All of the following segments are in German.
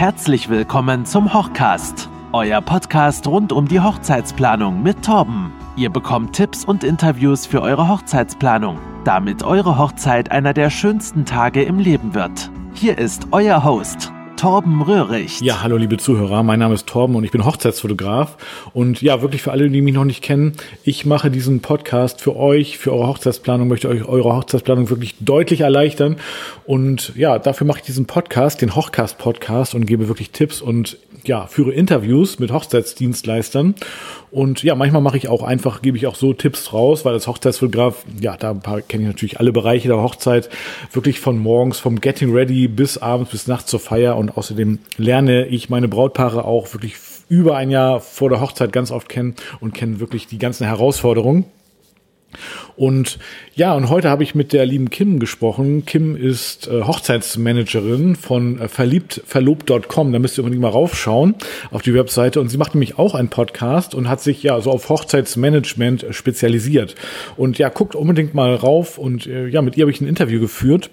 Herzlich willkommen zum Hochcast, euer Podcast rund um die Hochzeitsplanung mit Torben. Ihr bekommt Tipps und Interviews für eure Hochzeitsplanung, damit eure Hochzeit einer der schönsten Tage im Leben wird. Hier ist euer Host, Torben Röhrig. Ja, hallo liebe Zuhörer, mein Name ist Torben und ich bin Hochzeitsfotograf. Und ja, wirklich für alle, die mich noch nicht kennen, ich mache diesen Podcast für euch, für eure Hochzeitsplanung, möchte euch eure Hochzeitsplanung wirklich deutlich erleichtern. Und ja, dafür mache ich diesen Podcast, den Hochcast-Podcast und gebe wirklich Tipps und ja, führe Interviews mit Hochzeitsdienstleistern. Und ja, manchmal mache ich auch einfach, gebe ich auch so Tipps raus, weil als Hochzeitsfotograf, ja, da kenne ich natürlich alle Bereiche der Hochzeit, wirklich von morgens, vom Getting Ready bis abends, bis nachts zur Feier. Und außerdem lerne ich meine Brautpaare auch wirklich über ein Jahr vor der Hochzeit ganz oft kennen und kennen wirklich die ganzen Herausforderungen. Und ja, und heute habe ich mit der lieben Kim gesprochen. Kim ist äh, Hochzeitsmanagerin von äh, verliebtverlobt.com. Da müsst ihr unbedingt mal raufschauen auf die Webseite. Und sie macht nämlich auch einen Podcast und hat sich ja so auf Hochzeitsmanagement spezialisiert. Und ja, guckt unbedingt mal rauf. Und äh, ja, mit ihr habe ich ein Interview geführt.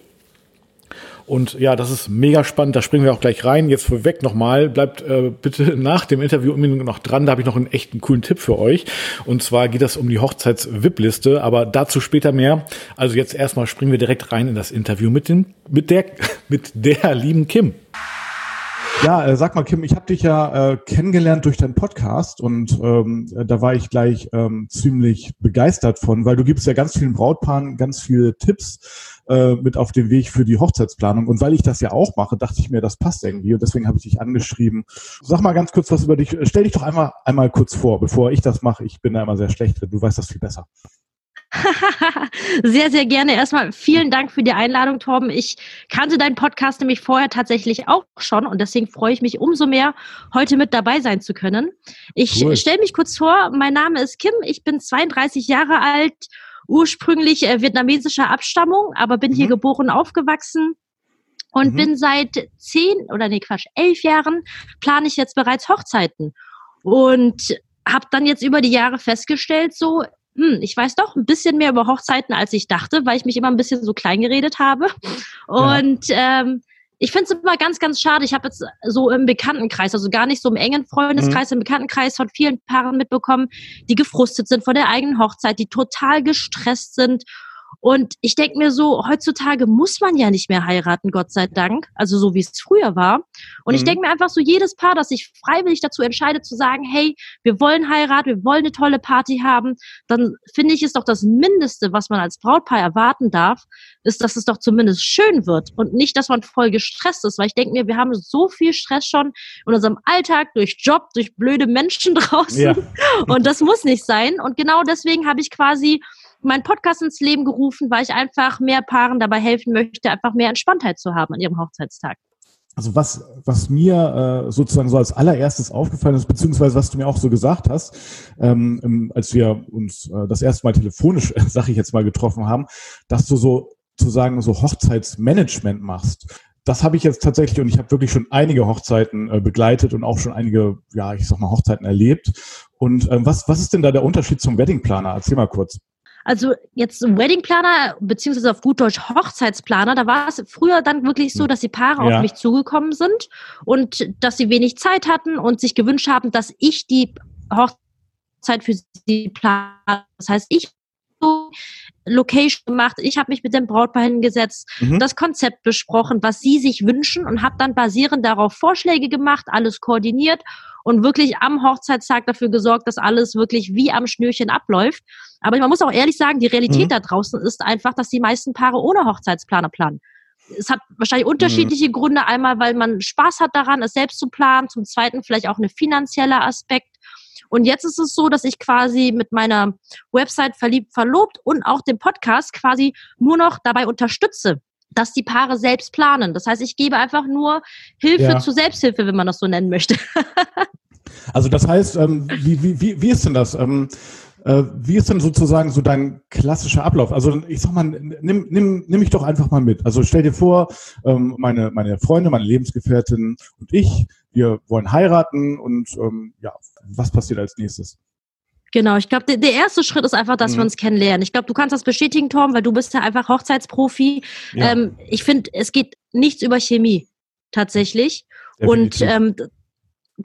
Und ja, das ist mega spannend. Da springen wir auch gleich rein. Jetzt vorweg nochmal. Bleibt äh, bitte nach dem Interview unbedingt noch dran. Da habe ich noch einen echten coolen Tipp für euch. Und zwar geht das um die Hochzeits-VIP-Liste. Aber dazu später mehr. Also jetzt erstmal springen wir direkt rein in das Interview mit, den, mit, der, mit der lieben Kim. Ja, äh, sag mal, Kim, ich habe dich ja äh, kennengelernt durch deinen Podcast und ähm, da war ich gleich ähm, ziemlich begeistert von, weil du gibst ja ganz vielen Brautpaaren ganz viele Tipps äh, mit auf den Weg für die Hochzeitsplanung. Und weil ich das ja auch mache, dachte ich mir, das passt irgendwie und deswegen habe ich dich angeschrieben. Sag mal ganz kurz was über dich. Stell dich doch einmal einmal kurz vor, bevor ich das mache. Ich bin da immer sehr schlecht drin. Du weißt das viel besser. sehr, sehr gerne. Erstmal vielen Dank für die Einladung, Torben. Ich kannte deinen Podcast nämlich vorher tatsächlich auch schon und deswegen freue ich mich umso mehr, heute mit dabei sein zu können. Ich cool. stelle mich kurz vor. Mein Name ist Kim. Ich bin 32 Jahre alt, ursprünglich äh, vietnamesischer Abstammung, aber bin mhm. hier geboren, aufgewachsen. Und mhm. bin seit zehn oder nee, Quatsch, elf Jahren plane ich jetzt bereits Hochzeiten. Und habe dann jetzt über die Jahre festgestellt, so hm, ich weiß doch ein bisschen mehr über Hochzeiten, als ich dachte, weil ich mich immer ein bisschen so klein geredet habe. Und ja. ähm, ich finde es immer ganz, ganz schade. Ich habe jetzt so im Bekanntenkreis, also gar nicht so im engen Freundeskreis, mhm. im Bekanntenkreis von vielen Paaren mitbekommen, die gefrustet sind von der eigenen Hochzeit, die total gestresst sind und ich denke mir so, heutzutage muss man ja nicht mehr heiraten, Gott sei Dank. Also so wie es früher war. Und mhm. ich denke mir einfach so, jedes Paar, das sich freiwillig dazu entscheidet zu sagen, hey, wir wollen heiraten, wir wollen eine tolle Party haben, dann finde ich es doch das Mindeste, was man als Brautpaar erwarten darf, ist, dass es doch zumindest schön wird und nicht, dass man voll gestresst ist. Weil ich denke mir, wir haben so viel Stress schon in unserem Alltag, durch Job, durch blöde Menschen draußen. Ja. Und das muss nicht sein. Und genau deswegen habe ich quasi meinen Podcast ins Leben gerufen, weil ich einfach mehr Paaren dabei helfen möchte, einfach mehr Entspanntheit zu haben an ihrem Hochzeitstag. Also was, was mir äh, sozusagen so als allererstes aufgefallen ist, beziehungsweise was du mir auch so gesagt hast, ähm, als wir uns äh, das erste Mal telefonisch, äh, sag ich jetzt mal, getroffen haben, dass du so sozusagen so Hochzeitsmanagement machst. Das habe ich jetzt tatsächlich und ich habe wirklich schon einige Hochzeiten äh, begleitet und auch schon einige, ja, ich sag mal, Hochzeiten erlebt. Und ähm, was, was ist denn da der Unterschied zum Weddingplaner? Erzähl mal kurz. Also jetzt Weddingplaner, beziehungsweise auf gut Deutsch Hochzeitsplaner, da war es früher dann wirklich so, hm. dass die Paare ja. auf mich zugekommen sind und dass sie wenig Zeit hatten und sich gewünscht haben, dass ich die Hochzeit für sie plane. Das heißt, ich Location gemacht, ich habe mich mit dem Brautpaar hingesetzt, mhm. das Konzept besprochen, was sie sich wünschen und habe dann basierend darauf Vorschläge gemacht, alles koordiniert und wirklich am Hochzeitstag dafür gesorgt, dass alles wirklich wie am Schnürchen abläuft. Aber man muss auch ehrlich sagen, die Realität mhm. da draußen ist einfach, dass die meisten Paare ohne Hochzeitsplaner planen. Es hat wahrscheinlich unterschiedliche mhm. Gründe. Einmal, weil man Spaß hat daran, es selbst zu planen. Zum Zweiten vielleicht auch eine finanzielle Aspekt. Und jetzt ist es so, dass ich quasi mit meiner Website verliebt, verlobt und auch dem Podcast quasi nur noch dabei unterstütze, dass die Paare selbst planen. Das heißt, ich gebe einfach nur Hilfe ja. zur Selbsthilfe, wenn man das so nennen möchte. also das heißt, ähm, wie, wie, wie, wie ist denn das? Ähm, äh, wie ist denn sozusagen so dein klassischer Ablauf? Also ich sag mal, nimm, nimm, nimm mich doch einfach mal mit. Also stell dir vor, ähm, meine, meine Freunde, meine Lebensgefährtin und ich, wir wollen heiraten und ähm, ja, was passiert als nächstes? Genau, ich glaube, der, der, erste Schritt ist einfach, dass mhm. wir uns kennenlernen. Ich glaube, du kannst das bestätigen, Tom, weil du bist ja einfach Hochzeitsprofi. Ja. Ähm, ich finde, es geht nichts über Chemie tatsächlich. Definitiv. Und ähm,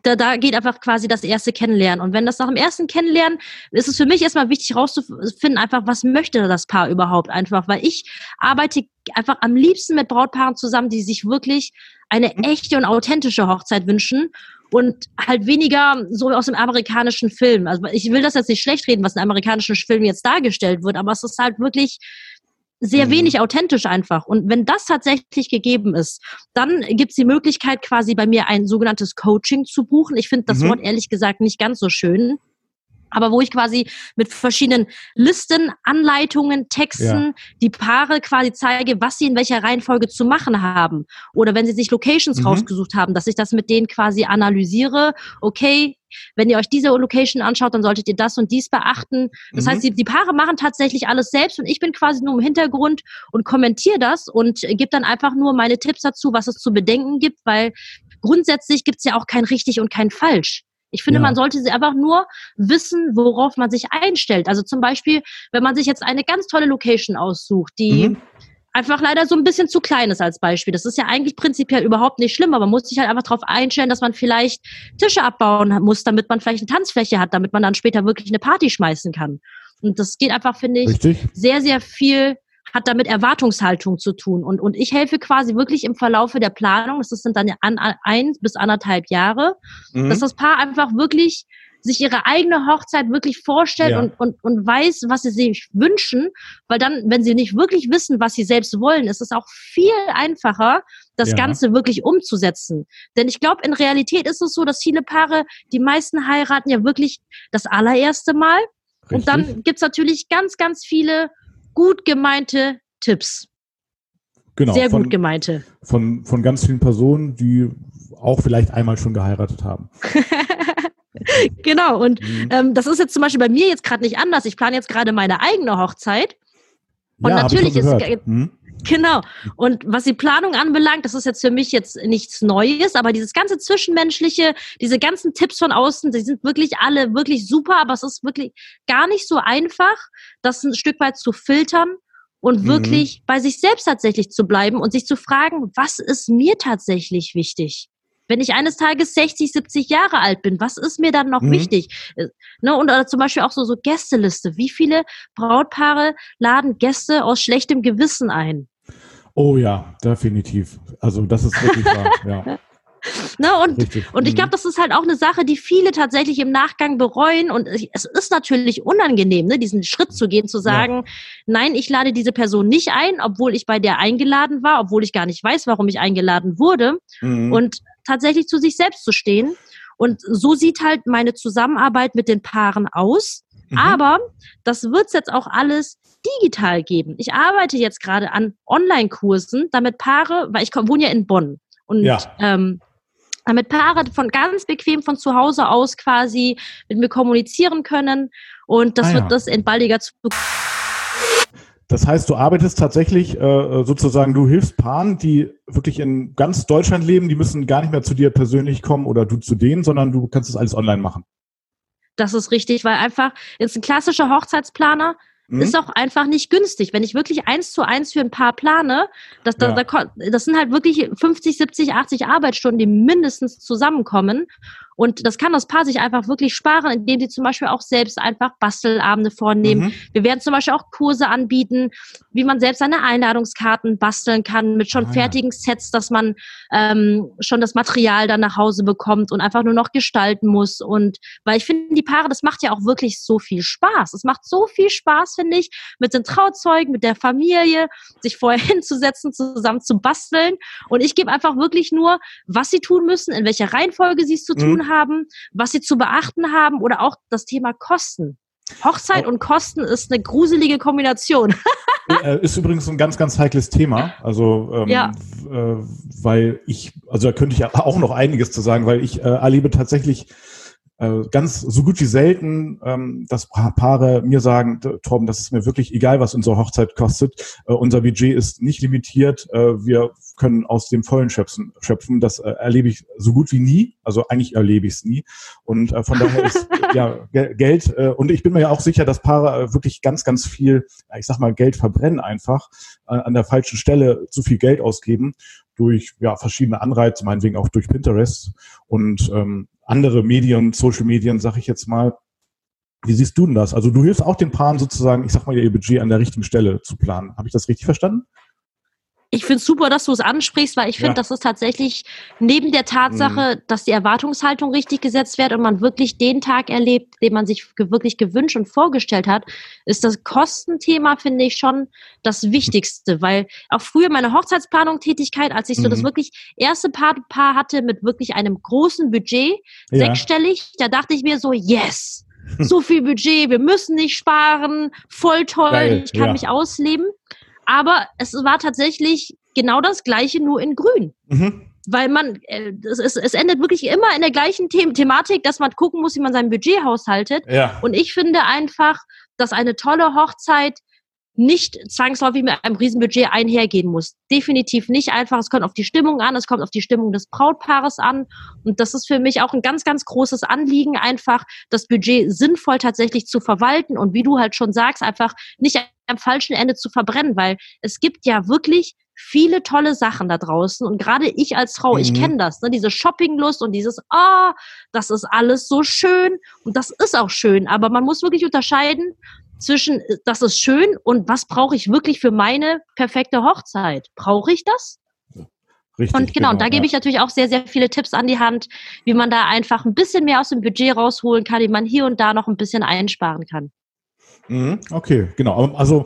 da, da geht einfach quasi das erste Kennenlernen. Und wenn das nach dem ersten Kennenlernen, ist es für mich erstmal wichtig herauszufinden, einfach, was möchte das Paar überhaupt einfach, weil ich arbeite einfach am liebsten mit Brautpaaren zusammen, die sich wirklich eine mhm. echte und authentische Hochzeit wünschen und halt weniger so aus dem amerikanischen Film. Also ich will das jetzt nicht schlecht reden, was in amerikanischen Filmen jetzt dargestellt wird, aber es ist halt wirklich sehr mhm. wenig authentisch einfach. Und wenn das tatsächlich gegeben ist, dann gibt es die Möglichkeit, quasi bei mir ein sogenanntes Coaching zu buchen. Ich finde das mhm. Wort ehrlich gesagt nicht ganz so schön aber wo ich quasi mit verschiedenen Listen, Anleitungen, Texten ja. die Paare quasi zeige, was sie in welcher Reihenfolge zu machen haben. Oder wenn sie sich Locations mhm. rausgesucht haben, dass ich das mit denen quasi analysiere. Okay, wenn ihr euch diese Location anschaut, dann solltet ihr das und dies beachten. Das mhm. heißt, die, die, Paare machen tatsächlich alles selbst und ich bin quasi nur im Hintergrund und kommentiere das und gebe dann einfach nur meine Tipps dazu, was es zu bedenken gibt, weil grundsätzlich gibt es ja auch kein richtig und kein falsch. Ich finde, ja. man sollte sie einfach nur wissen, worauf man sich einstellt. Also zum Beispiel, wenn man sich jetzt eine ganz tolle Location aussucht, die mhm. einfach leider so ein bisschen zu klein ist als Beispiel. Das ist ja eigentlich prinzipiell überhaupt nicht schlimm, aber man muss sich halt einfach darauf einstellen, dass man vielleicht Tische abbauen muss, damit man vielleicht eine Tanzfläche hat, damit man dann später wirklich eine Party schmeißen kann. Und das geht einfach, finde ich, Richtig. sehr, sehr viel hat damit Erwartungshaltung zu tun. Und, und ich helfe quasi wirklich im Verlaufe der Planung, das sind dann an, ein bis anderthalb Jahre, mhm. dass das Paar einfach wirklich sich ihre eigene Hochzeit wirklich vorstellt ja. und, und, und weiß, was sie sich wünschen, weil dann, wenn sie nicht wirklich wissen, was sie selbst wollen, ist es auch viel einfacher, das ja. Ganze wirklich umzusetzen. Denn ich glaube, in Realität ist es so, dass viele Paare, die meisten heiraten ja wirklich das allererste Mal. Richtig. Und dann gibt's natürlich ganz, ganz viele gut gemeinte Tipps. Genau. Sehr von, gut gemeinte. Von, von ganz vielen Personen, die auch vielleicht einmal schon geheiratet haben. genau, und mhm. ähm, das ist jetzt zum Beispiel bei mir jetzt gerade nicht anders. Ich plane jetzt gerade meine eigene Hochzeit. Und ja, natürlich ist, hm? Genau. Und was die Planung anbelangt, das ist jetzt für mich jetzt nichts Neues, aber dieses ganze Zwischenmenschliche, diese ganzen Tipps von außen, die sind wirklich alle wirklich super, aber es ist wirklich gar nicht so einfach, das ein Stück weit zu filtern und mhm. wirklich bei sich selbst tatsächlich zu bleiben und sich zu fragen, was ist mir tatsächlich wichtig? Wenn ich eines Tages 60, 70 Jahre alt bin, was ist mir dann noch mhm. wichtig? Äh, ne, und oder zum Beispiel auch so, so Gästeliste. Wie viele Brautpaare laden Gäste aus schlechtem Gewissen ein? Oh ja, definitiv. Also das ist wirklich wahr, ja. Ne, und, und ich mhm. glaube, das ist halt auch eine Sache, die viele tatsächlich im Nachgang bereuen. Und es ist natürlich unangenehm, ne, diesen Schritt zu gehen, zu sagen, ja. nein, ich lade diese Person nicht ein, obwohl ich bei der eingeladen war, obwohl ich gar nicht weiß, warum ich eingeladen wurde. Mhm. Und tatsächlich zu sich selbst zu stehen. Und so sieht halt meine Zusammenarbeit mit den Paaren aus. Mhm. Aber das wird's jetzt auch alles digital geben. Ich arbeite jetzt gerade an Online-Kursen, damit Paare, weil ich wohne ja in Bonn und ja. ähm, damit Paare von ganz bequem von zu Hause aus quasi mit mir kommunizieren können und das ah, wird das in baldiger Zukunft. Das heißt, du arbeitest tatsächlich äh, sozusagen, du hilfst Paaren, die wirklich in ganz Deutschland leben, die müssen gar nicht mehr zu dir persönlich kommen oder du zu denen, sondern du kannst das alles online machen. Das ist richtig, weil einfach jetzt ein klassischer Hochzeitsplaner mhm. ist auch einfach nicht günstig. Wenn ich wirklich eins zu eins für ein Paar plane, das, ja. da, das sind halt wirklich 50, 70, 80 Arbeitsstunden, die mindestens zusammenkommen. Und das kann das Paar sich einfach wirklich sparen, indem sie zum Beispiel auch selbst einfach Bastelabende vornehmen. Mhm. Wir werden zum Beispiel auch Kurse anbieten, wie man selbst seine Einladungskarten basteln kann mit schon ah, fertigen Sets, dass man ähm, schon das Material dann nach Hause bekommt und einfach nur noch gestalten muss. Und weil ich finde, die Paare, das macht ja auch wirklich so viel Spaß. Es macht so viel Spaß, finde ich, mit den Trauzeugen, mit der Familie, sich vorher hinzusetzen, zusammen zu basteln. Und ich gebe einfach wirklich nur, was sie tun müssen, in welcher Reihenfolge sie es zu tun mhm. Haben, was sie zu beachten haben oder auch das Thema Kosten. Hochzeit und Kosten ist eine gruselige Kombination. Äh, ist übrigens ein ganz, ganz heikles Thema. Also, ähm, ja. äh, weil ich, also da könnte ich auch noch einiges zu sagen, weil ich äh, erlebe tatsächlich ganz so gut wie selten, ähm, dass Paare mir sagen, Torben, das ist mir wirklich egal, was unsere Hochzeit kostet. Äh, unser Budget ist nicht limitiert. Äh, wir können aus dem Vollen schöpfen. schöpfen. Das äh, erlebe ich so gut wie nie. Also eigentlich erlebe ich es nie. Und äh, von daher ist ja, Geld. Äh, und ich bin mir ja auch sicher, dass Paare äh, wirklich ganz, ganz viel, ich sag mal, Geld verbrennen einfach, äh, an der falschen Stelle zu viel Geld ausgeben durch ja, verschiedene Anreize, meinetwegen auch durch Pinterest und ähm, andere Medien, Social Medien, sag ich jetzt mal. Wie siehst du denn das? Also du hilfst auch den Paaren sozusagen, ich sag mal, ihr Budget an der richtigen Stelle zu planen. Habe ich das richtig verstanden? Ich finde es super, dass du es ansprichst, weil ich finde, ja. das ist tatsächlich neben der Tatsache, mhm. dass die Erwartungshaltung richtig gesetzt wird und man wirklich den Tag erlebt, den man sich wirklich gewünscht und vorgestellt hat, ist das Kostenthema, finde ich, schon das Wichtigste, weil auch früher meine Hochzeitsplanung Tätigkeit, als ich so mhm. das wirklich erste Paar, Paar hatte mit wirklich einem großen Budget, ja. sechsstellig, da dachte ich mir so, yes! so viel Budget, wir müssen nicht sparen, voll toll, Geil, ich kann ja. mich ausleben. Aber es war tatsächlich genau das Gleiche, nur in Grün. Mhm. Weil man, äh, es, es, es endet wirklich immer in der gleichen The Thematik, dass man gucken muss, wie man sein Budget haushaltet. Ja. Und ich finde einfach, dass eine tolle Hochzeit nicht zwangsläufig mit einem Riesenbudget einhergehen muss. Definitiv nicht einfach. Es kommt auf die Stimmung an, es kommt auf die Stimmung des Brautpaares an. Und das ist für mich auch ein ganz, ganz großes Anliegen, einfach das Budget sinnvoll tatsächlich zu verwalten und wie du halt schon sagst, einfach nicht am falschen Ende zu verbrennen, weil es gibt ja wirklich viele tolle Sachen da draußen und gerade ich als Frau, mhm. ich kenne das, ne, diese Shoppinglust und dieses, ah, oh, das ist alles so schön und das ist auch schön, aber man muss wirklich unterscheiden, zwischen, äh, das ist schön und was brauche ich wirklich für meine perfekte Hochzeit? Brauche ich das? Richtig, und genau, genau da ja. gebe ich natürlich auch sehr, sehr viele Tipps an die Hand, wie man da einfach ein bisschen mehr aus dem Budget rausholen kann, wie man hier und da noch ein bisschen einsparen kann. Mhm, okay, genau. Also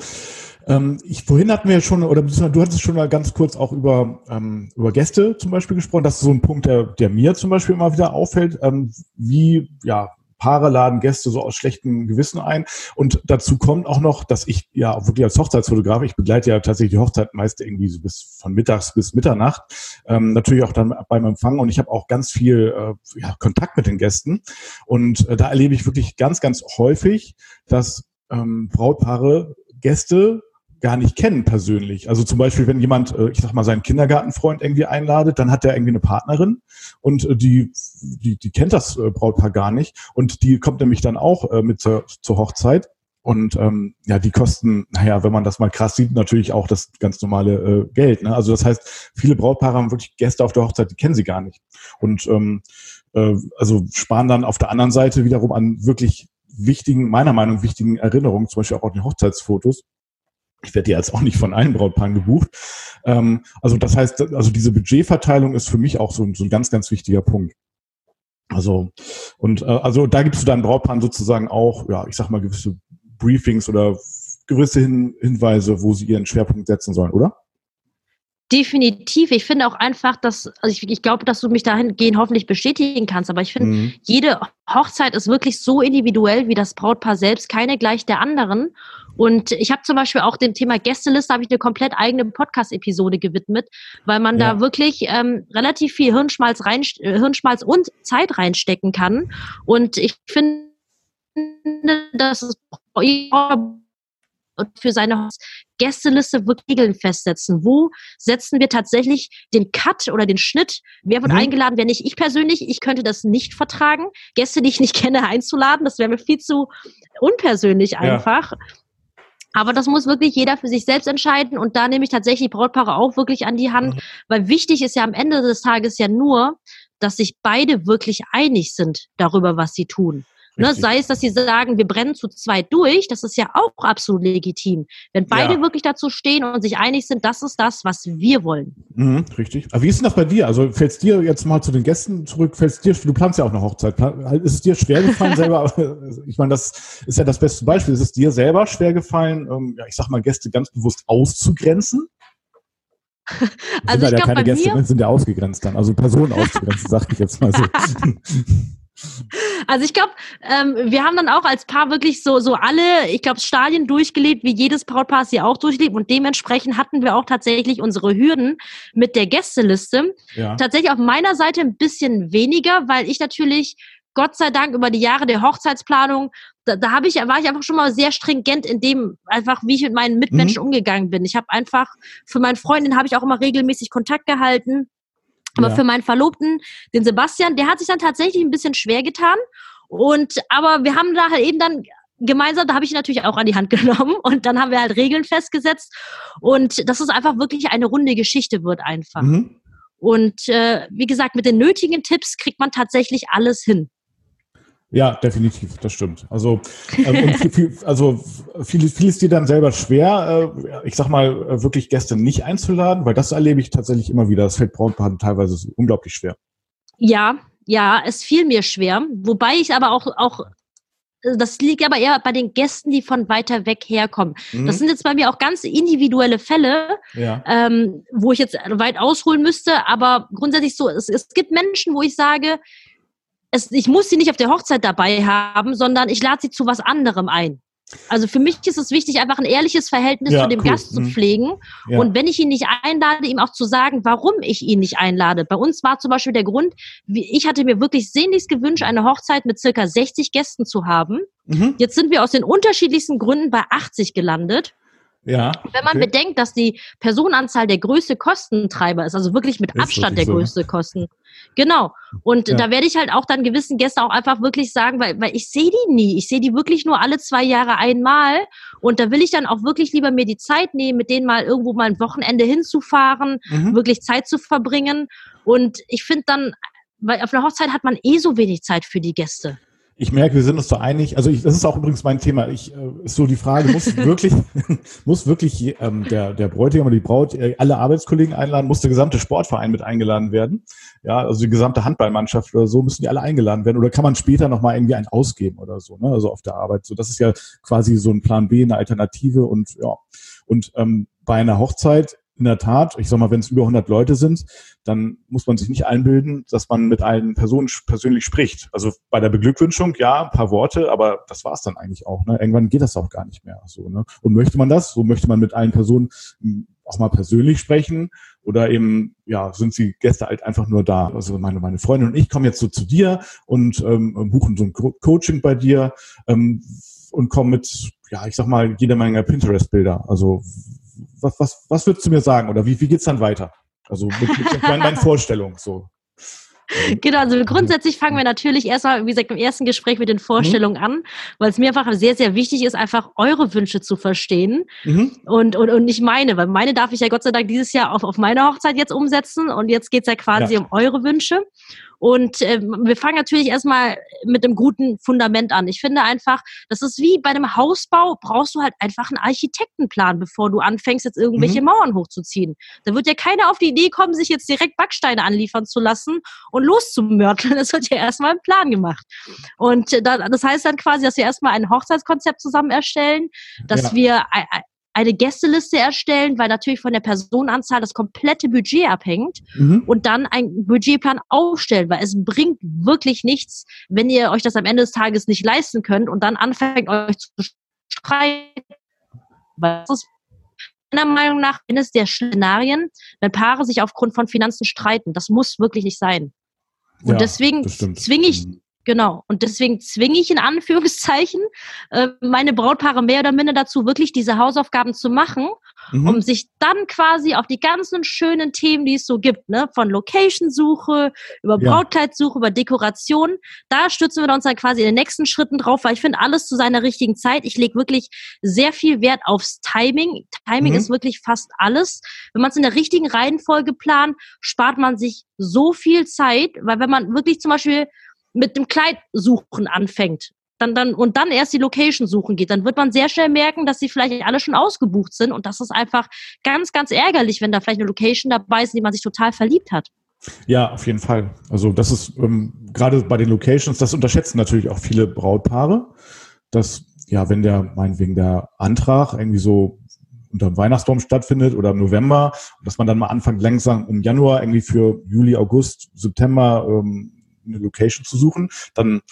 ähm, ich, vorhin hatten wir schon, oder du hattest schon mal ganz kurz auch über, ähm, über Gäste zum Beispiel gesprochen. Das ist so ein Punkt, der, der mir zum Beispiel immer wieder auffällt. Ähm, wie, ja, Paare laden Gäste so aus schlechtem Gewissen ein. Und dazu kommt auch noch, dass ich ja wirklich als Hochzeitsfotograf, ich begleite ja tatsächlich die Hochzeit meist irgendwie so bis von mittags bis Mitternacht, ähm, natürlich auch dann beim Empfang und ich habe auch ganz viel äh, ja, Kontakt mit den Gästen. Und äh, da erlebe ich wirklich ganz, ganz häufig, dass ähm, Brautpaare Gäste gar nicht kennen persönlich. Also zum Beispiel, wenn jemand, äh, ich sag mal, seinen Kindergartenfreund irgendwie einladet, dann hat der irgendwie eine Partnerin und äh, die, die, die kennt das äh, Brautpaar gar nicht und die kommt nämlich dann auch mit zur, zur Hochzeit. Und ähm, ja, die kosten, naja, wenn man das mal krass sieht, natürlich auch das ganz normale äh, Geld. Ne? Also das heißt, viele Brautpaare haben wirklich Gäste auf der Hochzeit, die kennen sie gar nicht. Und ähm, äh, also sparen dann auf der anderen Seite wiederum an wirklich wichtigen, meiner Meinung wichtigen Erinnerungen, zum Beispiel auch die Hochzeitsfotos. Ich werde jetzt auch nicht von allen Brautpaaren gebucht. Ähm, also das heißt, also diese Budgetverteilung ist für mich auch so, so ein ganz, ganz wichtiger Punkt. Also und äh, also da gibst du deinen Brautpaaren sozusagen auch, ja, ich sag mal gewisse Briefings oder gewisse Hin Hinweise, wo sie ihren Schwerpunkt setzen sollen, oder? Definitiv. Ich finde auch einfach, dass, also ich, ich glaube, dass du mich dahingehend hoffentlich bestätigen kannst, aber ich finde, mhm. jede Hochzeit ist wirklich so individuell wie das Brautpaar selbst, keine gleich der anderen. Und ich habe zum Beispiel auch dem Thema Gästeliste habe ich eine komplett eigene Podcast-Episode gewidmet, weil man ja. da wirklich ähm, relativ viel Hirnschmalz rein, äh, Hirnschmalz und Zeit reinstecken kann. Und ich finde, dass es für seine Gästeliste wirklich Regeln festsetzen. Wo setzen wir tatsächlich den Cut oder den Schnitt? Wer wird mhm. eingeladen, wer nicht? Ich persönlich, ich könnte das nicht vertragen, Gäste, die ich nicht kenne, einzuladen. Das wäre mir viel zu unpersönlich einfach. Ja. Aber das muss wirklich jeder für sich selbst entscheiden und da nehme ich tatsächlich Brautpaare auch wirklich an die Hand, mhm. weil wichtig ist ja am Ende des Tages ja nur, dass sich beide wirklich einig sind darüber, was sie tun. Ne, sei es, dass sie sagen, wir brennen zu zweit durch, das ist ja auch absolut legitim. Wenn beide ja. wirklich dazu stehen und sich einig sind, das ist das, was wir wollen. Mhm, richtig. Aber wie ist denn das bei dir? Also fällt es dir jetzt mal zu den Gästen zurück, fällt dir, du planst ja auch eine Hochzeit, ist es dir schwer gefallen selber, ich meine, das ist ja das beste Beispiel, ist es dir selber schwer gefallen, ähm, ja, ich sag mal, Gäste ganz bewusst auszugrenzen? also sind ja keine Gäste, sind ja ausgegrenzt dann, also Personen auszugrenzen, sag ich jetzt mal so. Also ich glaube, ähm, wir haben dann auch als Paar wirklich so, so alle, ich glaube, Stadien durchgelebt, wie jedes Brautpaar sie auch durchlebt. Und dementsprechend hatten wir auch tatsächlich unsere Hürden mit der Gästeliste. Ja. Tatsächlich auf meiner Seite ein bisschen weniger, weil ich natürlich Gott sei Dank über die Jahre der Hochzeitsplanung, da, da habe ich, war ich einfach schon mal sehr stringent in dem, einfach wie ich mit meinen Mitmenschen mhm. umgegangen bin. Ich habe einfach für meinen Freundin habe ich auch immer regelmäßig Kontakt gehalten. Aber ja. für meinen Verlobten, den Sebastian, der hat sich dann tatsächlich ein bisschen schwer getan. Und aber wir haben da halt eben dann gemeinsam, da habe ich natürlich auch an die Hand genommen und dann haben wir halt Regeln festgesetzt und dass es einfach wirklich eine runde Geschichte wird einfach. Mhm. Und äh, wie gesagt, mit den nötigen Tipps kriegt man tatsächlich alles hin. Ja, definitiv, das stimmt. Also, ähm, viel, also viel, viel ist dir dann selber schwer, äh, ich sag mal, äh, wirklich Gäste nicht einzuladen, weil das erlebe ich tatsächlich immer wieder. Das fällt Brautpaaren teilweise unglaublich schwer. Ja, ja, es fiel mir schwer. Wobei ich aber auch, auch das liegt aber eher bei den Gästen, die von weiter weg herkommen. Mhm. Das sind jetzt bei mir auch ganz individuelle Fälle, ja. ähm, wo ich jetzt weit ausholen müsste, aber grundsätzlich so, es, es gibt Menschen, wo ich sage, es, ich muss sie nicht auf der Hochzeit dabei haben, sondern ich lade sie zu was anderem ein. Also für mich ist es wichtig, einfach ein ehrliches Verhältnis ja, zu dem cool. Gast zu mhm. pflegen. Ja. Und wenn ich ihn nicht einlade, ihm auch zu sagen, warum ich ihn nicht einlade. Bei uns war zum Beispiel der Grund, ich hatte mir wirklich sehnlichst gewünscht, eine Hochzeit mit circa 60 Gästen zu haben. Mhm. Jetzt sind wir aus den unterschiedlichsten Gründen bei 80 gelandet. Ja. Wenn man okay. bedenkt, dass die Personenanzahl der größte Kostentreiber ist, also wirklich mit ist Abstand der so, größte? Kosten. Genau. Und ja. da werde ich halt auch dann gewissen Gästen auch einfach wirklich sagen, weil, weil ich sehe die nie. Ich sehe die wirklich nur alle zwei Jahre einmal. Und da will ich dann auch wirklich lieber mir die Zeit nehmen, mit denen mal irgendwo mal ein Wochenende hinzufahren, mhm. wirklich Zeit zu verbringen. Und ich finde dann, weil auf einer Hochzeit hat man eh so wenig Zeit für die Gäste. Ich merke, wir sind uns da einig. Also ich, das ist auch übrigens mein Thema. Ich äh, ist so die Frage, muss wirklich, muss wirklich ähm, der, der Bräutigam oder die Braut äh, alle Arbeitskollegen einladen? Muss der gesamte Sportverein mit eingeladen werden? Ja, also die gesamte Handballmannschaft oder so müssen die alle eingeladen werden? Oder kann man später nochmal irgendwie einen ausgeben oder so, ne? Also auf der Arbeit. So, das ist ja quasi so ein Plan B, eine Alternative und ja. Und ähm, bei einer Hochzeit in der Tat, ich sag mal, wenn es über 100 Leute sind, dann muss man sich nicht einbilden, dass man mit allen Personen persönlich spricht. Also bei der Beglückwünschung, ja, ein paar Worte, aber das war's dann eigentlich auch. Ne? Irgendwann geht das auch gar nicht mehr. So, ne? Und möchte man das, so möchte man mit allen Personen hm, auch mal persönlich sprechen oder eben, ja, sind die Gäste halt einfach nur da. Also meine, meine Freundin und ich kommen jetzt so zu dir und ähm, buchen so ein Co Coaching bei dir ähm, und kommen mit, ja, ich sag mal, jede Menge Pinterest-Bilder. Also was, was, was würdest du mir sagen oder wie, wie geht's dann weiter? Also mit, mit meinen, meinen Vorstellungen so. Genau, also grundsätzlich fangen wir natürlich erstmal, wie gesagt, im ersten Gespräch mit den Vorstellungen mhm. an, weil es mir einfach sehr, sehr wichtig ist, einfach eure Wünsche zu verstehen mhm. und, und, und nicht meine, weil meine darf ich ja Gott sei Dank dieses Jahr auf, auf meine Hochzeit jetzt umsetzen und jetzt geht's ja quasi ja. um eure Wünsche. Und äh, wir fangen natürlich erstmal mit einem guten Fundament an. Ich finde einfach, das ist wie bei einem Hausbau, brauchst du halt einfach einen Architektenplan, bevor du anfängst, jetzt irgendwelche mhm. Mauern hochzuziehen. Da wird ja keiner auf die Idee kommen, sich jetzt direkt Backsteine anliefern zu lassen und loszumörteln. Es wird ja erstmal ein Plan gemacht. Und äh, das heißt dann quasi, dass wir erstmal ein Hochzeitskonzept zusammen erstellen, dass ja. wir eine Gästeliste erstellen, weil natürlich von der Personenanzahl das komplette Budget abhängt mhm. und dann einen Budgetplan aufstellen, weil es bringt wirklich nichts, wenn ihr euch das am Ende des Tages nicht leisten könnt und dann anfängt euch zu streiten. Weil das ist meiner Meinung nach eines der Szenarien, wenn Paare sich aufgrund von Finanzen streiten. Das muss wirklich nicht sein. Und ja, deswegen zwinge ich mhm. Genau. Und deswegen zwinge ich in Anführungszeichen äh, meine Brautpaare mehr oder minder dazu, wirklich diese Hausaufgaben zu machen, mhm. um sich dann quasi auf die ganzen schönen Themen, die es so gibt, ne, von Location-Suche, über Brautkleidsuche, über Dekoration, da stützen wir uns dann quasi in den nächsten Schritten drauf, weil ich finde alles zu seiner richtigen Zeit. Ich lege wirklich sehr viel Wert aufs Timing. Timing mhm. ist wirklich fast alles. Wenn man es in der richtigen Reihenfolge plant, spart man sich so viel Zeit, weil wenn man wirklich zum Beispiel mit dem Kleidsuchen anfängt, dann, dann, und dann erst die Location suchen geht, dann wird man sehr schnell merken, dass sie vielleicht alle schon ausgebucht sind. Und das ist einfach ganz, ganz ärgerlich, wenn da vielleicht eine Location dabei ist, in die man sich total verliebt hat. Ja, auf jeden Fall. Also das ist ähm, gerade bei den Locations, das unterschätzen natürlich auch viele Brautpaare, dass ja, wenn der meinetwegen der Antrag irgendwie so unter dem Weihnachtsbaum stattfindet oder im November, dass man dann mal anfängt langsam im Januar irgendwie für Juli, August, September ähm, eine Location zu suchen, dann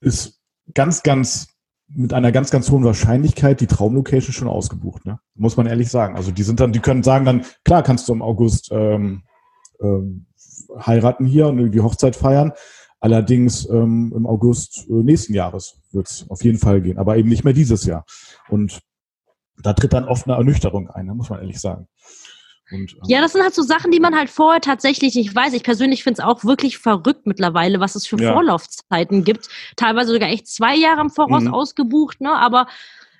ist ganz, ganz mit einer ganz, ganz hohen Wahrscheinlichkeit die Traumlocation schon ausgebucht, ne? Muss man ehrlich sagen. Also die sind dann, die können sagen dann, klar kannst du im August ähm, ähm, heiraten hier und die Hochzeit feiern. Allerdings ähm, im August äh, nächsten Jahres wird es auf jeden Fall gehen, aber eben nicht mehr dieses Jahr. Und da tritt dann oft eine Ernüchterung ein, ne? muss man ehrlich sagen. Und, ähm, ja, das sind halt so Sachen, die man halt vorher tatsächlich nicht weiß. Ich persönlich finde es auch wirklich verrückt mittlerweile, was es für ja. Vorlaufzeiten gibt. Teilweise sogar echt zwei Jahre im Voraus mhm. ausgebucht, ne? Aber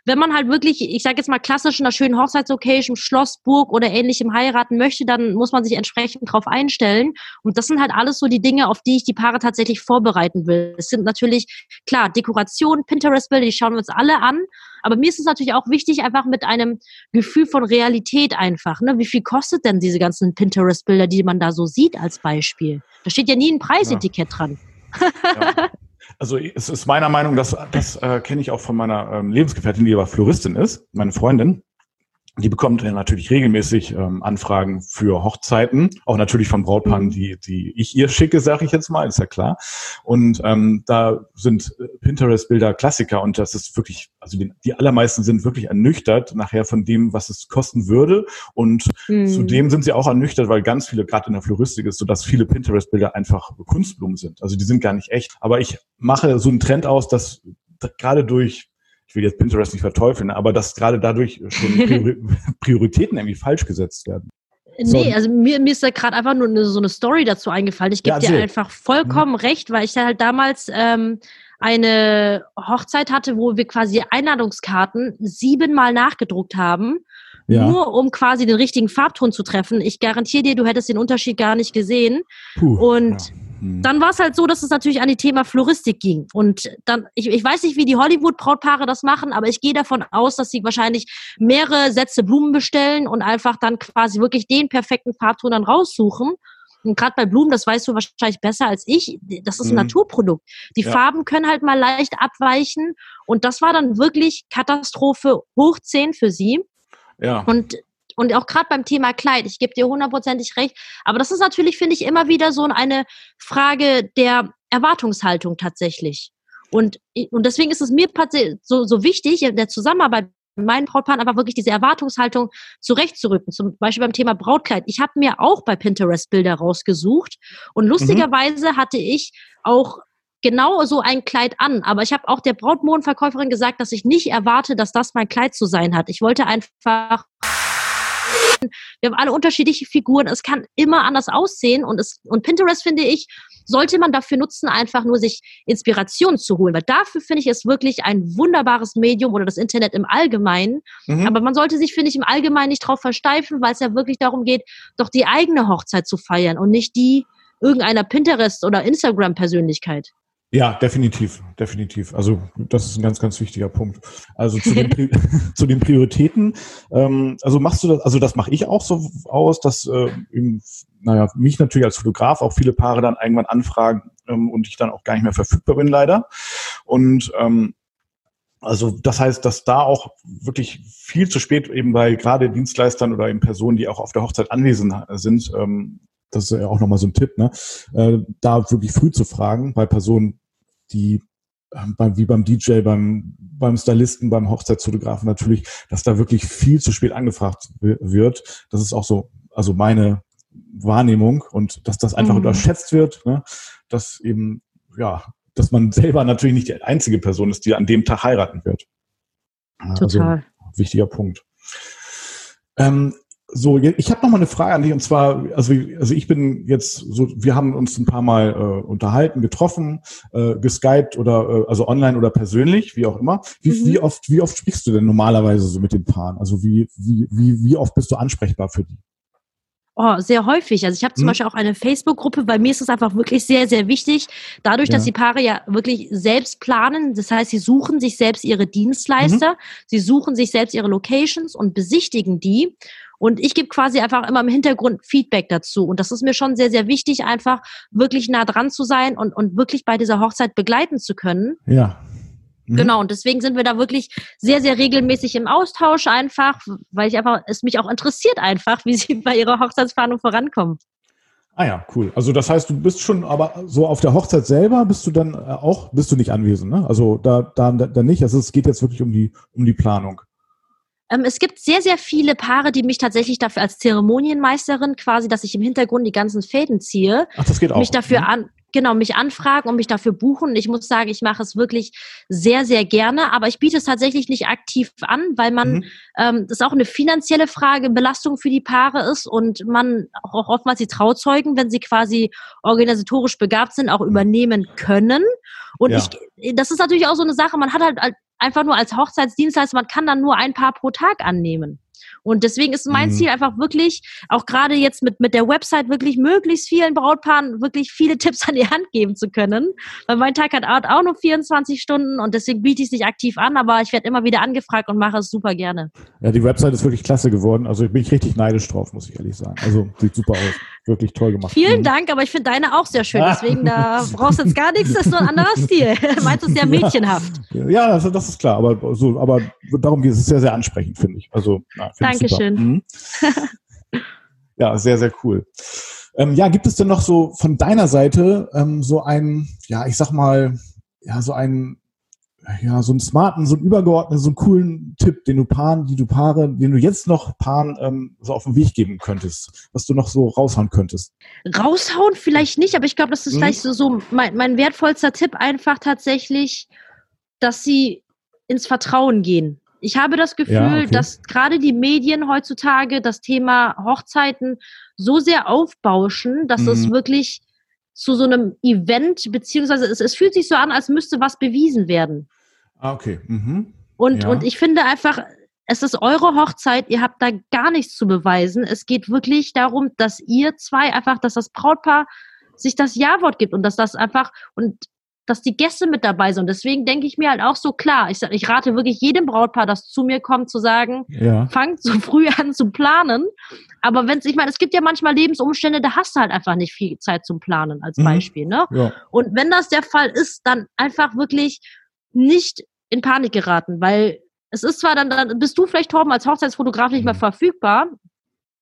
wenn man halt wirklich, ich sage jetzt mal klassisch in einer schönen Hochzeitslocation, Schloss, Burg oder ähnlichem heiraten möchte, dann muss man sich entsprechend drauf einstellen. Und das sind halt alles so die Dinge, auf die ich die Paare tatsächlich vorbereiten will. Es sind natürlich, klar, Dekoration, Pinterest-Bilder, die schauen wir uns alle an. Aber mir ist es natürlich auch wichtig, einfach mit einem Gefühl von Realität einfach. Ne? Wie viel kostet denn diese ganzen Pinterest-Bilder, die man da so sieht als Beispiel? Da steht ja nie ein Preisetikett ja. dran. Ja. Also es ist meiner Meinung, dass das äh, kenne ich auch von meiner ähm, Lebensgefährtin, die aber Floristin ist, meine Freundin. Die bekommt ja natürlich regelmäßig ähm, Anfragen für Hochzeiten, auch natürlich von Brautpaaren, die, die ich ihr schicke, sage ich jetzt mal, ist ja klar. Und ähm, da sind Pinterest-Bilder Klassiker und das ist wirklich, also die, die allermeisten sind wirklich ernüchtert nachher von dem, was es kosten würde. Und mhm. zudem sind sie auch ernüchtert, weil ganz viele, gerade in der Floristik ist so, dass viele Pinterest-Bilder einfach Kunstblumen sind. Also die sind gar nicht echt. Aber ich mache so einen Trend aus, dass gerade durch ich will jetzt Pinterest nicht verteufeln, aber dass gerade dadurch schon Prioritäten irgendwie falsch gesetzt werden. Nee, so. also mir, mir ist da gerade einfach nur eine, so eine Story dazu eingefallen. Ich gebe ja, dir einfach vollkommen mhm. recht, weil ich halt damals ähm, eine Hochzeit hatte, wo wir quasi Einladungskarten siebenmal nachgedruckt haben. Ja. Nur um quasi den richtigen Farbton zu treffen. Ich garantiere dir, du hättest den Unterschied gar nicht gesehen. Puh, und ja hm. Dann war es halt so, dass es natürlich an die Thema Floristik ging. Und dann, ich, ich weiß nicht, wie die Hollywood-Brautpaare das machen, aber ich gehe davon aus, dass sie wahrscheinlich mehrere Sätze Blumen bestellen und einfach dann quasi wirklich den perfekten Farbton dann raussuchen. Und gerade bei Blumen, das weißt du wahrscheinlich besser als ich, das ist ein mhm. Naturprodukt. Die ja. Farben können halt mal leicht abweichen. Und das war dann wirklich Katastrophe hoch 10 für sie. Ja. Und und auch gerade beim Thema Kleid, ich gebe dir hundertprozentig recht. Aber das ist natürlich, finde ich, immer wieder so eine Frage der Erwartungshaltung tatsächlich. Und, und deswegen ist es mir so, so wichtig, in der Zusammenarbeit mit meinen Brautpaaren aber wirklich diese Erwartungshaltung zurechtzurücken. Zum Beispiel beim Thema Brautkleid. Ich habe mir auch bei Pinterest Bilder rausgesucht und lustigerweise mhm. hatte ich auch genau so ein Kleid an. Aber ich habe auch der Brautmodenverkäuferin gesagt, dass ich nicht erwarte, dass das mein Kleid zu sein hat. Ich wollte einfach wir haben alle unterschiedliche Figuren. Es kann immer anders aussehen. Und, es, und Pinterest, finde ich, sollte man dafür nutzen, einfach nur sich Inspiration zu holen. Weil dafür finde ich es wirklich ein wunderbares Medium oder das Internet im Allgemeinen. Mhm. Aber man sollte sich, finde ich, im Allgemeinen nicht darauf versteifen, weil es ja wirklich darum geht, doch die eigene Hochzeit zu feiern und nicht die irgendeiner Pinterest- oder Instagram-Persönlichkeit. Ja, definitiv, definitiv. Also das ist ein ganz, ganz wichtiger Punkt. Also zu den, Pri zu den Prioritäten. Ähm, also machst du das, also das mache ich auch so aus, dass äh, eben, naja, mich natürlich als Fotograf auch viele Paare dann irgendwann anfragen ähm, und ich dann auch gar nicht mehr verfügbar bin leider. Und ähm, also das heißt, dass da auch wirklich viel zu spät eben bei gerade Dienstleistern oder eben Personen, die auch auf der Hochzeit anwesend sind, ähm, das ist ja auch nochmal so ein Tipp, ne? Äh, da wirklich früh zu fragen bei Personen, die ähm, beim, wie beim DJ, beim, beim Stylisten, beim Hochzeitsfotografen natürlich, dass da wirklich viel zu spät angefragt wird. Das ist auch so, also meine Wahrnehmung und dass das einfach mhm. unterschätzt wird, ne? dass eben, ja, dass man selber natürlich nicht die einzige Person ist, die an dem Tag heiraten wird. Also, Total. Also, wichtiger Punkt. Ähm, so, ich habe noch mal eine Frage an dich und zwar, also, also ich bin jetzt so, wir haben uns ein paar Mal äh, unterhalten, getroffen, äh, geskypt oder äh, also online oder persönlich, wie auch immer. Wie, mhm. wie oft, wie oft sprichst du denn normalerweise so mit den Paaren? Also wie, wie, wie, wie oft bist du ansprechbar für die? Oh, sehr häufig. Also ich habe zum hm. Beispiel auch eine Facebook-Gruppe. Bei mir ist es einfach wirklich sehr, sehr wichtig. Dadurch, ja. dass die Paare ja wirklich selbst planen, das heißt, sie suchen sich selbst ihre Dienstleister, mhm. sie suchen sich selbst ihre Locations und besichtigen die. Und ich gebe quasi einfach immer im Hintergrund Feedback dazu. Und das ist mir schon sehr, sehr wichtig, einfach wirklich nah dran zu sein und, und wirklich bei dieser Hochzeit begleiten zu können. Ja. Mhm. Genau, und deswegen sind wir da wirklich sehr, sehr regelmäßig im Austausch einfach, weil ich einfach, es mich auch interessiert einfach, wie sie bei ihrer Hochzeitsplanung vorankommen. Ah ja, cool. Also das heißt, du bist schon, aber so auf der Hochzeit selber bist du dann äh, auch, bist du nicht anwesend, ne? Also da, da, da nicht. Also es geht jetzt wirklich um die, um die Planung. Ähm, es gibt sehr, sehr viele Paare, die mich tatsächlich dafür als Zeremonienmeisterin quasi, dass ich im Hintergrund die ganzen Fäden ziehe. Ach, das geht auch. Mich dafür mhm. an, genau mich anfragen und mich dafür buchen. Ich muss sagen, ich mache es wirklich sehr, sehr gerne, aber ich biete es tatsächlich nicht aktiv an, weil man mhm. ähm, das auch eine finanzielle Frage, Belastung für die Paare ist und man auch oftmals die Trauzeugen, wenn sie quasi organisatorisch begabt sind, auch übernehmen können. Und ja. ich, das ist natürlich auch so eine Sache, man hat halt einfach nur als Hochzeitsdienstleister, man kann dann nur ein Paar pro Tag annehmen. Und deswegen ist mein mhm. Ziel einfach wirklich, auch gerade jetzt mit, mit der Website, wirklich möglichst vielen Brautpaaren wirklich viele Tipps an die Hand geben zu können. Weil mein Tag hat auch nur 24 Stunden und deswegen biete ich es nicht aktiv an, aber ich werde immer wieder angefragt und mache es super gerne. Ja, die Website ist wirklich klasse geworden. Also bin ich richtig neidisch drauf, muss ich ehrlich sagen. Also sieht super aus. Wirklich toll gemacht. Vielen mhm. Dank, aber ich finde deine auch sehr schön. Deswegen, da brauchst du jetzt gar nichts, das ist nur ein anderer Stil. Meinst du es ja mädchenhaft. Ja, also das ist klar, aber so, aber darum geht es sehr, sehr ansprechend, finde ich. Also, na, Dankeschön. Mhm. ja, sehr, sehr cool. Ähm, ja, gibt es denn noch so von deiner Seite ähm, so einen, ja, ich sag mal, ja, so einen, ja, so einen smarten, so einen übergeordneten, so einen coolen Tipp, den du Paaren, die du Paare, den du jetzt noch Paaren ähm, so auf den Weg geben könntest, was du noch so raushauen könntest? Raushauen vielleicht nicht, aber ich glaube, das ist mhm. vielleicht so, so mein, mein wertvollster Tipp einfach tatsächlich, dass sie ins Vertrauen gehen. Ich habe das Gefühl, ja, okay. dass gerade die Medien heutzutage das Thema Hochzeiten so sehr aufbauschen, dass mhm. es wirklich zu so einem Event, beziehungsweise es, es, fühlt sich so an, als müsste was bewiesen werden. Ah, okay. Mhm. Und, ja. und ich finde einfach, es ist eure Hochzeit, ihr habt da gar nichts zu beweisen. Es geht wirklich darum, dass ihr zwei einfach, dass das Brautpaar sich das Ja-Wort gibt und dass das einfach, und dass die Gäste mit dabei sind. Deswegen denke ich mir halt auch so klar. Ich, ich rate wirklich jedem Brautpaar, das zu mir kommt, zu sagen, ja. fangt so früh an zu planen. Aber wenn es, ich meine, es gibt ja manchmal Lebensumstände, da hast du halt einfach nicht viel Zeit zum Planen als mhm. Beispiel. Ne? Ja. Und wenn das der Fall ist, dann einfach wirklich nicht in Panik geraten, weil es ist zwar dann, dann bist du vielleicht Torben als Hochzeitsfotograf nicht mehr mhm. verfügbar,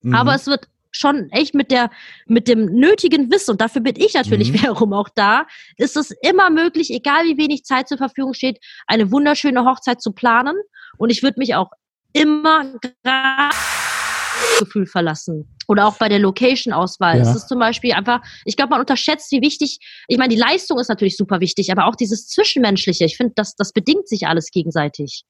mhm. aber es wird schon echt mit der, mit dem nötigen Wissen, und dafür bin ich natürlich mhm. wiederum auch da, ist es immer möglich, egal wie wenig Zeit zur Verfügung steht, eine wunderschöne Hochzeit zu planen. Und ich würde mich auch immer Gefühl verlassen. Oder auch bei der Location-Auswahl. Ja. Es ist zum Beispiel einfach, ich glaube, man unterschätzt, wie wichtig, ich meine, die Leistung ist natürlich super wichtig, aber auch dieses Zwischenmenschliche, ich finde, das, das bedingt sich alles gegenseitig.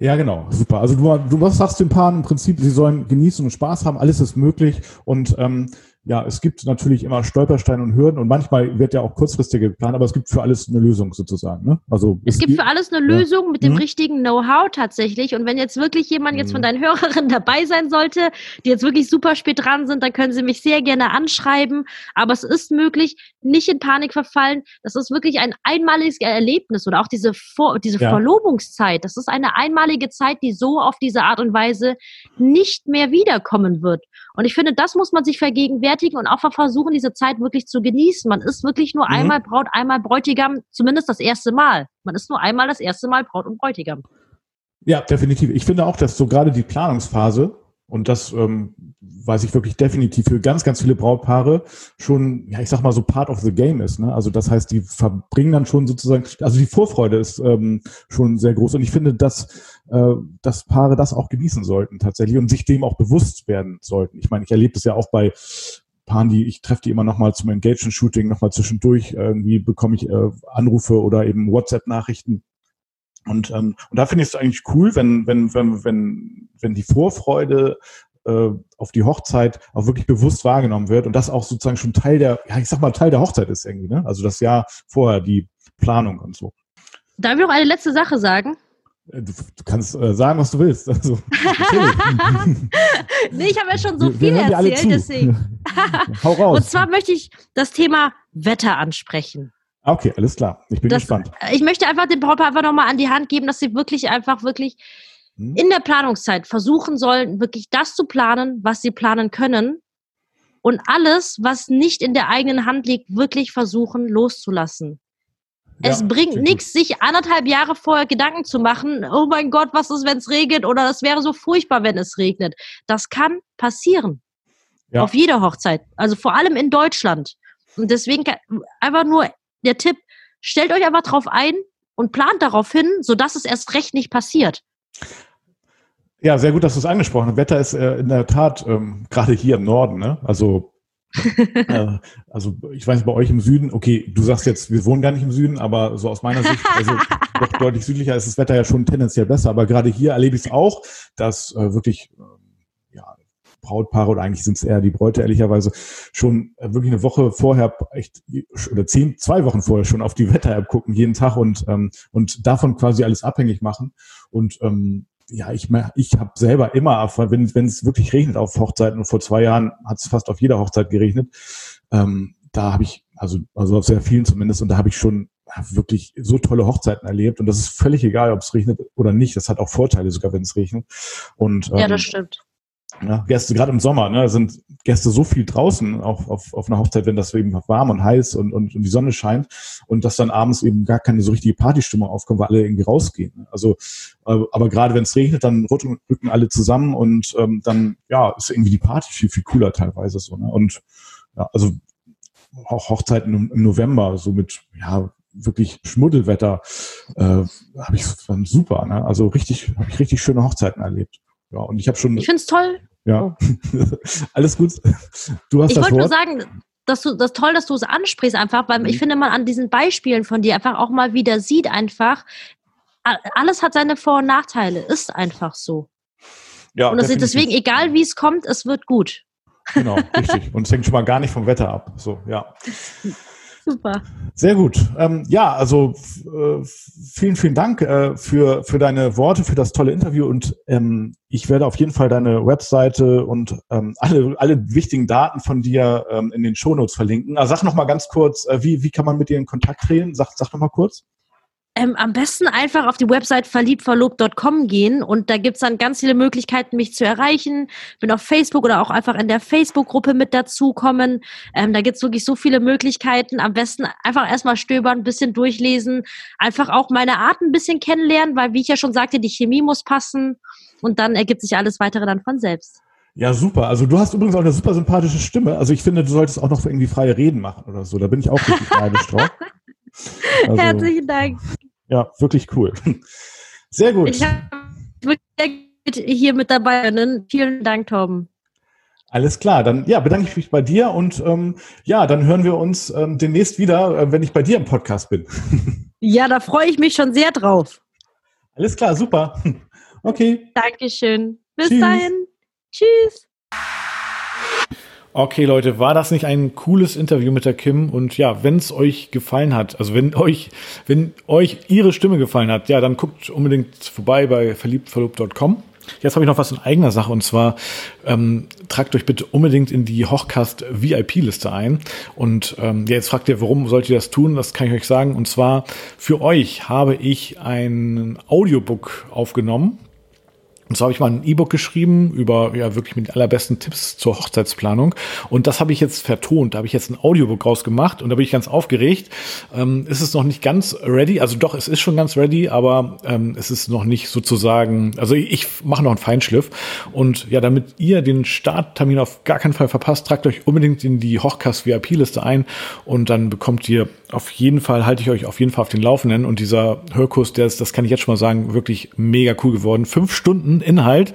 Ja, genau, super. Also du, du was sagst den Paaren im Prinzip, sie sollen genießen und Spaß haben, alles ist möglich. Und ähm, ja, es gibt natürlich immer Stolpersteine und Hürden und manchmal wird ja auch kurzfristige geplant, aber es gibt für alles eine Lösung sozusagen. Ne? Also es, es gibt für alles eine Lösung ja. mit dem mhm. richtigen Know-how tatsächlich. Und wenn jetzt wirklich jemand jetzt von mhm. deinen Hörerinnen dabei sein sollte, die jetzt wirklich super spät dran sind, dann können sie mich sehr gerne anschreiben. Aber es ist möglich, nicht in Panik verfallen. Das ist wirklich ein einmaliges Erlebnis oder auch diese, Vor diese ja. Verlobungszeit. Das ist eine einmalige Zeit, die so auf diese Art und Weise nicht mehr wiederkommen wird. Und ich finde, das muss man sich vergegenwärtigen und auch versuchen, diese Zeit wirklich zu genießen. Man ist wirklich nur mhm. einmal Braut, einmal Bräutigam, zumindest das erste Mal. Man ist nur einmal das erste Mal Braut und Bräutigam. Ja, definitiv. Ich finde auch, dass so gerade die Planungsphase und das ähm, weiß ich wirklich definitiv für ganz, ganz viele Brautpaare schon, ja, ich sag mal so part of the game ist. Ne? Also das heißt, die verbringen dann schon sozusagen, also die Vorfreude ist ähm, schon sehr groß. Und ich finde, dass, äh, dass Paare das auch genießen sollten tatsächlich und sich dem auch bewusst werden sollten. Ich meine, ich erlebe das ja auch bei Paaren, die ich treffe die immer noch mal zum Engagement-Shooting, noch mal zwischendurch. Irgendwie bekomme ich äh, Anrufe oder eben WhatsApp-Nachrichten und, ähm, und da finde ich es eigentlich cool, wenn, wenn, wenn, wenn, wenn die Vorfreude äh, auf die Hochzeit auch wirklich bewusst wahrgenommen wird und das auch sozusagen schon Teil der, ja, ich sag mal, Teil der Hochzeit ist irgendwie, ne? Also das Jahr vorher, die Planung und so. Darf ich noch eine letzte Sache sagen? Äh, du, du kannst äh, sagen, was du willst. Also, nee, ich habe ja schon so viel erzählt, deswegen. Hau raus. Und zwar möchte ich das Thema Wetter ansprechen. Okay, alles klar. Ich bin das, gespannt. Ich möchte einfach den Brautpaar einfach nochmal an die Hand geben, dass sie wirklich einfach wirklich hm? in der Planungszeit versuchen sollen, wirklich das zu planen, was sie planen können. Und alles, was nicht in der eigenen Hand liegt, wirklich versuchen loszulassen. Ja, es bringt nichts, sich anderthalb Jahre vorher Gedanken zu machen, oh mein Gott, was ist, wenn es regnet oder es wäre so furchtbar, wenn es regnet. Das kann passieren. Ja. Auf jeder Hochzeit. Also vor allem in Deutschland. Und deswegen einfach nur der Tipp, stellt euch einfach drauf ein und plant darauf hin, sodass es erst recht nicht passiert. Ja, sehr gut, dass du es angesprochen hast. Wetter ist äh, in der Tat ähm, gerade hier im Norden, ne? also äh, also ich weiß bei euch im Süden, okay, du sagst jetzt, wir wohnen gar nicht im Süden, aber so aus meiner Sicht, also doch deutlich südlicher ist das Wetter ja schon tendenziell besser. Aber gerade hier erlebe ich es auch, dass äh, wirklich Brautpaare oder eigentlich sind es eher die Bräute ehrlicherweise schon äh, wirklich eine Woche vorher echt oder zehn, zwei Wochen vorher schon auf die Wetter-App gucken jeden Tag und ähm, und davon quasi alles abhängig machen und ähm, ja, ich, ich habe selber immer, wenn wenn es wirklich regnet auf Hochzeiten, und vor zwei Jahren hat es fast auf jeder Hochzeit geregnet, ähm, da habe ich, also, also auf sehr vielen zumindest, und da habe ich schon wirklich so tolle Hochzeiten erlebt. Und das ist völlig egal, ob es regnet oder nicht. Das hat auch Vorteile, sogar wenn es regnet. Und, ähm, ja, das stimmt. Ja, Gäste, gerade im Sommer, ne, sind Gäste so viel draußen auf, auf, auf einer Hochzeit, wenn das eben warm und heiß und, und, und die Sonne scheint und dass dann abends eben gar keine so richtige Partystimmung aufkommt, weil alle irgendwie rausgehen. Also, äh, aber gerade wenn es regnet, dann rücken, alle zusammen und ähm, dann ja ist irgendwie die Party viel, viel cooler teilweise so. Ne? Und ja, also auch Hochzeiten im, November, so mit ja wirklich Schmuddelwetter, äh, habe ich super. Ne? Also richtig, habe ich richtig schöne Hochzeiten erlebt. Ja, und ich habe schon. Ich finde es toll. Ja, oh. alles gut. Du hast ich wollte nur sagen, dass du das toll, dass du es ansprichst einfach, weil mhm. ich finde man an diesen Beispielen von dir einfach auch mal wieder sieht einfach, alles hat seine Vor- und Nachteile, ist einfach so. Ja, und deswegen, egal wie es kommt, es wird gut. Genau, richtig. Und es hängt schon mal gar nicht vom Wetter ab. So, ja. Super. Sehr gut. Ähm, ja, also äh, vielen, vielen Dank äh, für, für deine Worte, für das tolle Interview und ähm, ich werde auf jeden Fall deine Webseite und ähm, alle, alle wichtigen Daten von dir ähm, in den Shownotes verlinken. Also sag noch mal ganz kurz, äh, wie, wie kann man mit dir in Kontakt treten? Sag, sag noch mal kurz. Ähm, am besten einfach auf die Website verliebtverlobt.com gehen und da gibt es dann ganz viele Möglichkeiten, mich zu erreichen. Bin auf Facebook oder auch einfach in der Facebook-Gruppe mit dazukommen. Ähm, da gibt es wirklich so viele Möglichkeiten. Am besten einfach erstmal stöbern, ein bisschen durchlesen, einfach auch meine Art ein bisschen kennenlernen, weil wie ich ja schon sagte, die Chemie muss passen und dann ergibt sich alles weitere dann von selbst. Ja, super. Also du hast übrigens auch eine super sympathische Stimme. Also ich finde, du solltest auch noch irgendwie freie Reden machen oder so. Da bin ich auch richtig neidisch drauf. Also, Herzlichen Dank. Ja, wirklich cool. Sehr gut. Ich habe hier mit dabei. Ne? Vielen Dank, Torben. Alles klar, dann ja, bedanke ich mich bei dir und ähm, ja, dann hören wir uns ähm, demnächst wieder, äh, wenn ich bei dir im Podcast bin. ja, da freue ich mich schon sehr drauf. Alles klar, super. Okay. Dankeschön. Bis Tschüss. dahin. Tschüss. Okay, Leute, war das nicht ein cooles Interview mit der Kim? Und ja, wenn es euch gefallen hat, also wenn euch, wenn euch ihre Stimme gefallen hat, ja, dann guckt unbedingt vorbei bei verliebtverlobt.com. Jetzt habe ich noch was in eigener Sache und zwar ähm, tragt euch bitte unbedingt in die Hochcast VIP-Liste ein. Und ähm, jetzt fragt ihr, warum sollt ihr das tun? Das kann ich euch sagen. Und zwar für euch habe ich ein Audiobook aufgenommen und so habe ich mal ein E-Book geschrieben über ja wirklich mit allerbesten Tipps zur Hochzeitsplanung. Und das habe ich jetzt vertont. Da habe ich jetzt ein Audiobook rausgemacht und da bin ich ganz aufgeregt. Ähm, ist es noch nicht ganz ready? Also doch, es ist schon ganz ready, aber ähm, es ist noch nicht sozusagen. Also ich, ich mache noch einen Feinschliff. Und ja, damit ihr den Starttermin auf gar keinen Fall verpasst, tragt euch unbedingt in die Hochcast VIP-Liste ein und dann bekommt ihr auf jeden Fall, halte ich euch auf jeden Fall auf den Laufenden. Und dieser Hörkurs, der ist, das kann ich jetzt schon mal sagen, wirklich mega cool geworden. Fünf Stunden Inhalt,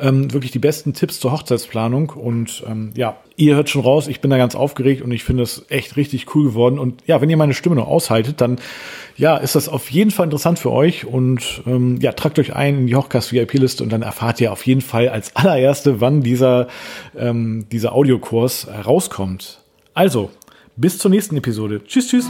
ähm, wirklich die besten Tipps zur Hochzeitsplanung. Und ähm, ja, ihr hört schon raus, ich bin da ganz aufgeregt und ich finde es echt richtig cool geworden. Und ja, wenn ihr meine Stimme noch aushaltet, dann ja, ist das auf jeden Fall interessant für euch. Und ähm, ja, tragt euch ein in die Hochcast-VIP-Liste und dann erfahrt ihr auf jeden Fall als allererste, wann dieser, ähm, dieser Audiokurs rauskommt. Also, bis zur nächsten Episode. Tschüss, tschüss.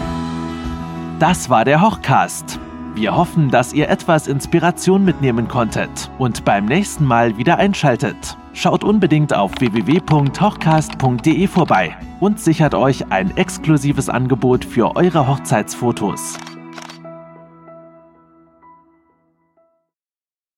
Das war der Hochcast. Wir hoffen, dass ihr etwas Inspiration mitnehmen konntet und beim nächsten Mal wieder einschaltet. Schaut unbedingt auf www.hochcast.de vorbei und sichert euch ein exklusives Angebot für eure Hochzeitsfotos.